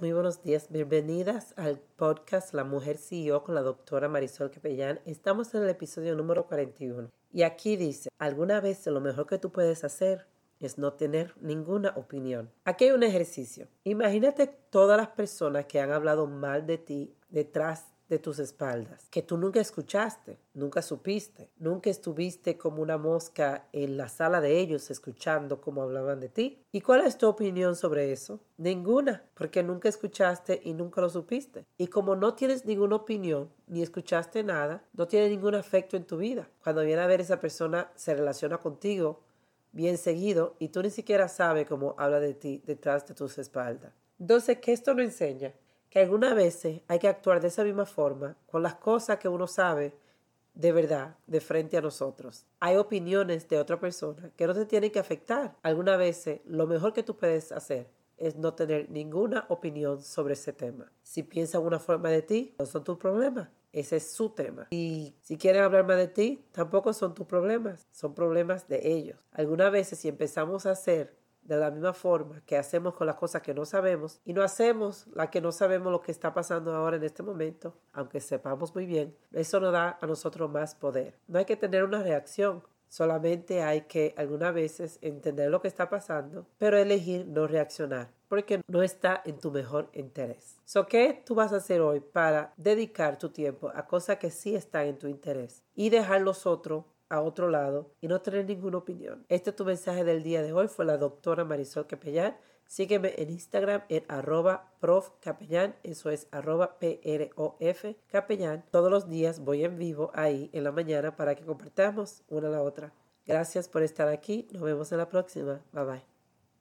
Muy buenos días, bienvenidas al podcast La Mujer CEO con la doctora Marisol Capellán. Estamos en el episodio número 41 y aquí dice, alguna vez lo mejor que tú puedes hacer es no tener ninguna opinión. Aquí hay un ejercicio. Imagínate todas las personas que han hablado mal de ti detrás de tus espaldas, que tú nunca escuchaste, nunca supiste, nunca estuviste como una mosca en la sala de ellos escuchando cómo hablaban de ti. ¿Y cuál es tu opinión sobre eso? Ninguna, porque nunca escuchaste y nunca lo supiste. Y como no tienes ninguna opinión ni escuchaste nada, no tiene ningún efecto en tu vida. Cuando viene a ver esa persona se relaciona contigo bien seguido y tú ni siquiera sabes cómo habla de ti detrás de tus espaldas. Entonces, ¿qué esto nos enseña? Que algunas veces hay que actuar de esa misma forma con las cosas que uno sabe de verdad de frente a nosotros. Hay opiniones de otra persona que no te tienen que afectar. Algunas veces lo mejor que tú puedes hacer es no tener ninguna opinión sobre ese tema. Si piensan una forma de ti, no son tus problemas. Ese es su tema. Y si quieren hablar más de ti, tampoco son tus problemas. Son problemas de ellos. Algunas veces si empezamos a hacer de la misma forma que hacemos con las cosas que no sabemos y no hacemos la que no sabemos lo que está pasando ahora en este momento, aunque sepamos muy bien, eso nos da a nosotros más poder. No hay que tener una reacción, solamente hay que algunas veces entender lo que está pasando, pero elegir no reaccionar porque no está en tu mejor interés. So, ¿Qué tú vas a hacer hoy para dedicar tu tiempo a cosas que sí están en tu interés y dejar los otros a otro lado y no tener ninguna opinión. Este es tu mensaje del día de hoy. Fue la doctora Marisol Capellán. Sígueme en Instagram en arroba prof capellán, eso es arroba P-R-O-F capellán. Todos los días voy en vivo ahí en la mañana para que compartamos una a la otra. Gracias por estar aquí. Nos vemos en la próxima. Bye bye.